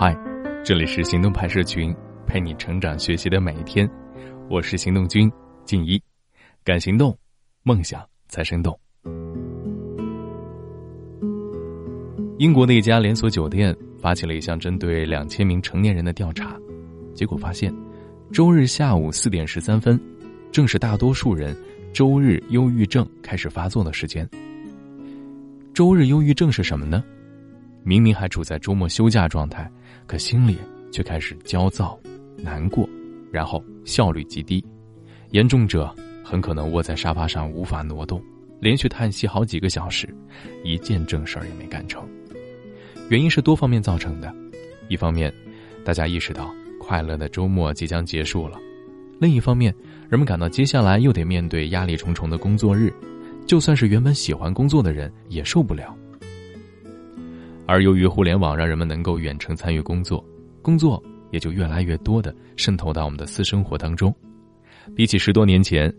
嗨，这里是行动派社群，陪你成长学习的每一天。我是行动君静一，敢行动，梦想才生动。英国的一家连锁酒店发起了一项针对两千名成年人的调查，结果发现，周日下午四点十三分，正是大多数人周日忧郁症开始发作的时间。周日忧郁症是什么呢？明明还处在周末休假状态，可心里却开始焦躁、难过，然后效率极低，严重者很可能窝在沙发上无法挪动，连续叹息好几个小时，一件正事儿也没干成。原因是多方面造成的，一方面，大家意识到快乐的周末即将结束了；另一方面，人们感到接下来又得面对压力重重的工作日，就算是原本喜欢工作的人也受不了。而由于互联网让人们能够远程参与工作，工作也就越来越多的渗透到我们的私生活当中。比起十多年前，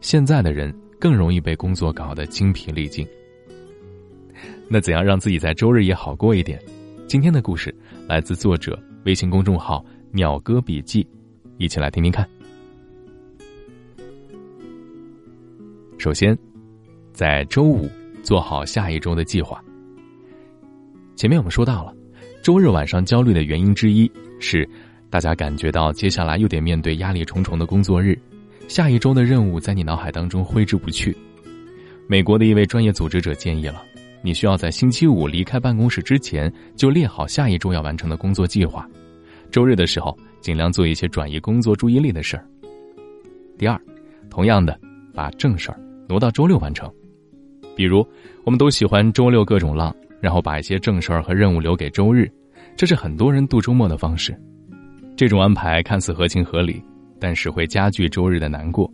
现在的人更容易被工作搞得精疲力尽。那怎样让自己在周日也好过一点？今天的故事来自作者微信公众号“鸟哥笔记”，一起来听听看。首先，在周五做好下一周的计划。前面我们说到了，周日晚上焦虑的原因之一是，大家感觉到接下来又得面对压力重重的工作日，下一周的任务在你脑海当中挥之不去。美国的一位专业组织者建议了，你需要在星期五离开办公室之前就列好下一周要完成的工作计划，周日的时候尽量做一些转移工作注意力的事儿。第二，同样的，把正事儿挪到周六完成，比如我们都喜欢周六各种浪。然后把一些正事儿和任务留给周日，这是很多人度周末的方式。这种安排看似合情合理，但是会加剧周日的难过。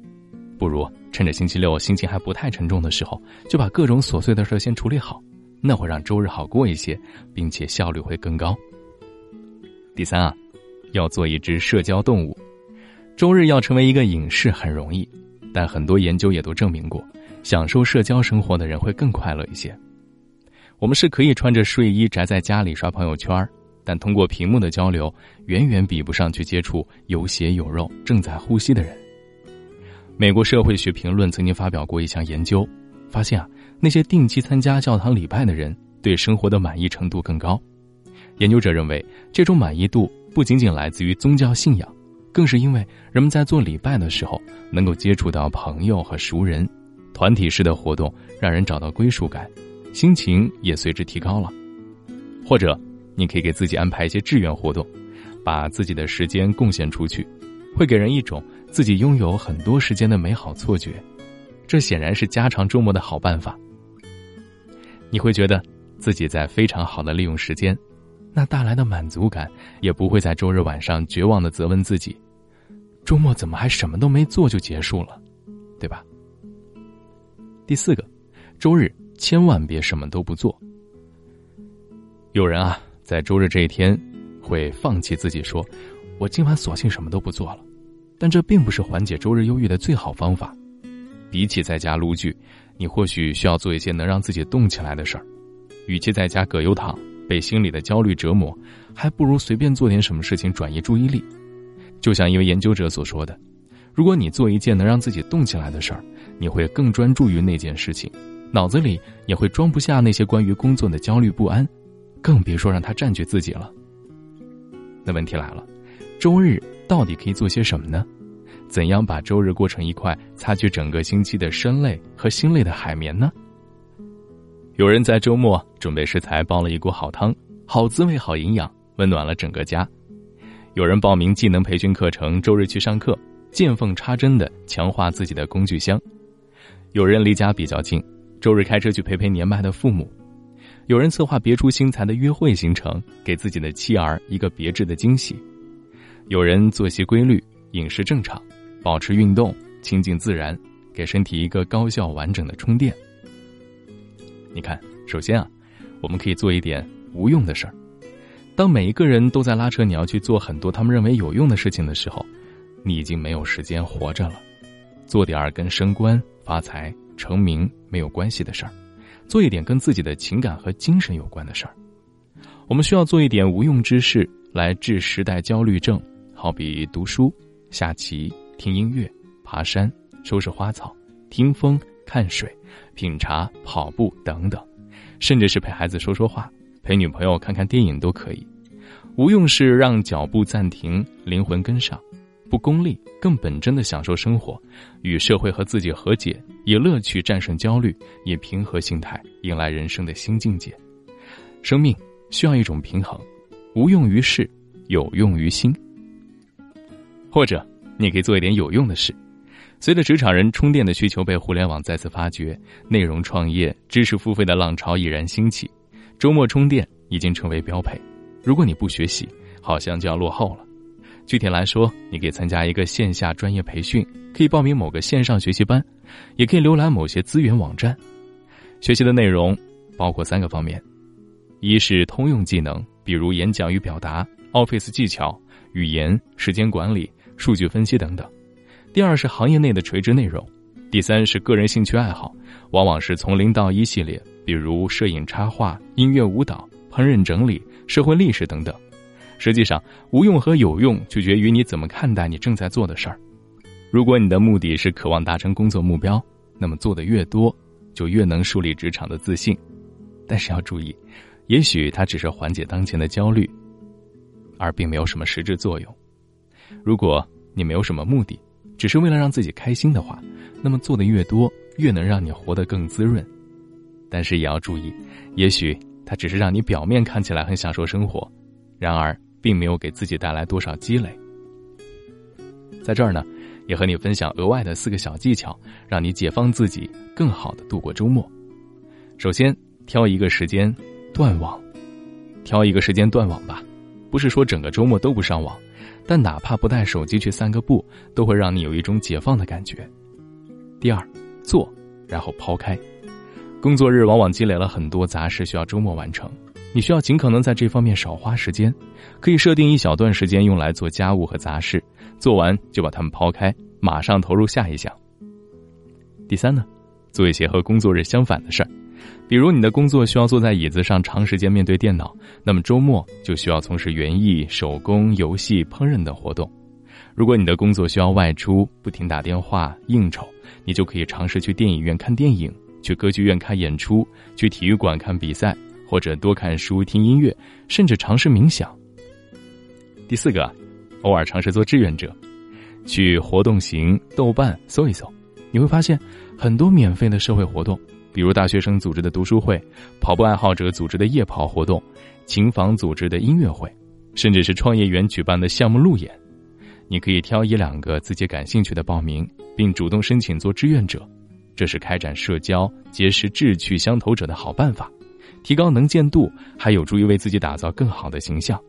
不如趁着星期六心情还不太沉重的时候，就把各种琐碎的事先处理好，那会让周日好过一些，并且效率会更高。第三啊，要做一只社交动物。周日要成为一个隐士很容易，但很多研究也都证明过，享受社交生活的人会更快乐一些。我们是可以穿着睡衣宅在家里刷朋友圈，但通过屏幕的交流，远远比不上去接触有血有肉、正在呼吸的人。美国社会学评论曾经发表过一项研究，发现啊，那些定期参加教堂礼拜的人，对生活的满意程度更高。研究者认为，这种满意度不仅仅来自于宗教信仰，更是因为人们在做礼拜的时候能够接触到朋友和熟人，团体式的活动让人找到归属感。心情也随之提高了，或者你可以给自己安排一些志愿活动，把自己的时间贡献出去，会给人一种自己拥有很多时间的美好错觉。这显然是加长周末的好办法。你会觉得自己在非常好的利用时间，那带来的满足感也不会在周日晚上绝望的责问自己：周末怎么还什么都没做就结束了，对吧？第四个，周日。千万别什么都不做。有人啊，在周日这一天，会放弃自己，说：“我今晚索性什么都不做了。”但这并不是缓解周日忧郁的最好方法。比起在家撸剧，你或许需要做一些能让自己动起来的事儿。与其在家葛优躺，被心里的焦虑折磨，还不如随便做点什么事情转移注意力。就像一位研究者所说的：“如果你做一件能让自己动起来的事儿，你会更专注于那件事情。”脑子里也会装不下那些关于工作的焦虑不安，更别说让它占据自己了。那问题来了，周日到底可以做些什么呢？怎样把周日过成一块擦去整个星期的身累和心累的海绵呢？有人在周末准备食材煲了一锅好汤，好滋味，好营养，温暖了整个家。有人报名技能培训课程，周日去上课，见缝插针的强化自己的工具箱。有人离家比较近。周日开车去陪陪年迈的父母，有人策划别出心裁的约会行程，给自己的妻儿一个别致的惊喜；有人作息规律，饮食正常，保持运动，亲近自然，给身体一个高效完整的充电。你看，首先啊，我们可以做一点无用的事儿。当每一个人都在拉扯你要去做很多他们认为有用的事情的时候，你已经没有时间活着了。做点儿跟升官发财。成名没有关系的事儿，做一点跟自己的情感和精神有关的事儿。我们需要做一点无用之事来治时代焦虑症，好比读书、下棋、听音乐、爬山、收拾花草、听风、看水、品茶、跑步等等，甚至是陪孩子说说话、陪女朋友看看电影都可以。无用是让脚步暂停，灵魂跟上，不功利，更本真的享受生活，与社会和自己和解，以乐趣战胜焦虑，以平和心态迎来人生的新境界。生命需要一种平衡，无用于事，有用于心。或者，你可以做一点有用的事。随着职场人充电的需求被互联网再次发掘，内容创业、知识付费的浪潮已然兴起，周末充电已经成为标配。如果你不学习，好像就要落后了。具体来说，你可以参加一个线下专业培训，可以报名某个线上学习班，也可以浏览某些资源网站。学习的内容包括三个方面：一是通用技能，比如演讲与表达、Office 技巧、语言、时间管理、数据分析等等；第二是行业内的垂直内容；第三是个人兴趣爱好，往往是从零到一系列，比如摄影、插画、音乐、舞蹈、烹饪、整理。社会历史等等，实际上无用和有用取决于你怎么看待你正在做的事儿。如果你的目的是渴望达成工作目标，那么做的越多，就越能树立职场的自信。但是要注意，也许它只是缓解当前的焦虑，而并没有什么实质作用。如果你没有什么目的，只是为了让自己开心的话，那么做的越多，越能让你活得更滋润。但是也要注意，也许。它只是让你表面看起来很享受生活，然而并没有给自己带来多少积累。在这儿呢，也和你分享额外的四个小技巧，让你解放自己，更好的度过周末。首先，挑一个时间断网，挑一个时间断网吧。不是说整个周末都不上网，但哪怕不带手机去散个步，都会让你有一种解放的感觉。第二，做，然后抛开。工作日往往积累了很多杂事，需要周末完成。你需要尽可能在这方面少花时间，可以设定一小段时间用来做家务和杂事，做完就把它们抛开，马上投入下一项。第三呢，做一些和工作日相反的事儿，比如你的工作需要坐在椅子上长时间面对电脑，那么周末就需要从事园艺、手工、游戏、烹饪等活动。如果你的工作需要外出，不停打电话应酬，你就可以尝试去电影院看电影。去歌剧院看演出，去体育馆看比赛，或者多看书、听音乐，甚至尝试冥想。第四个，偶尔尝试做志愿者，去活动型豆瓣搜一搜，你会发现很多免费的社会活动，比如大学生组织的读书会、跑步爱好者组织的夜跑活动、琴房组织的音乐会，甚至是创业园举办的项目路演。你可以挑一两个自己感兴趣的报名，并主动申请做志愿者。这是开展社交、结识志趣相投者的好办法，提高能见度，还有助于为自己打造更好的形象。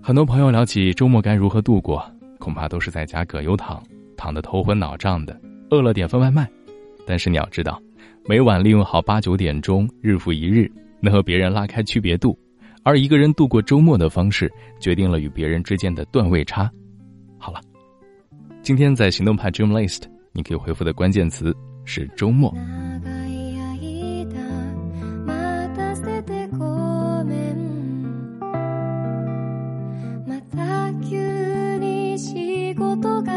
很多朋友聊起周末该如何度过，恐怕都是在家葛优躺，躺得头昏脑胀的，饿了点份外卖。但是你要知道，每晚利用好八九点钟，日复一日，能和别人拉开区别度，而一个人度过周末的方式，决定了与别人之间的段位差。好了，今天在行动派 Dream List。你可以回复的关键词是周末。事が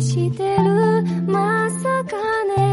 してる。まさかね。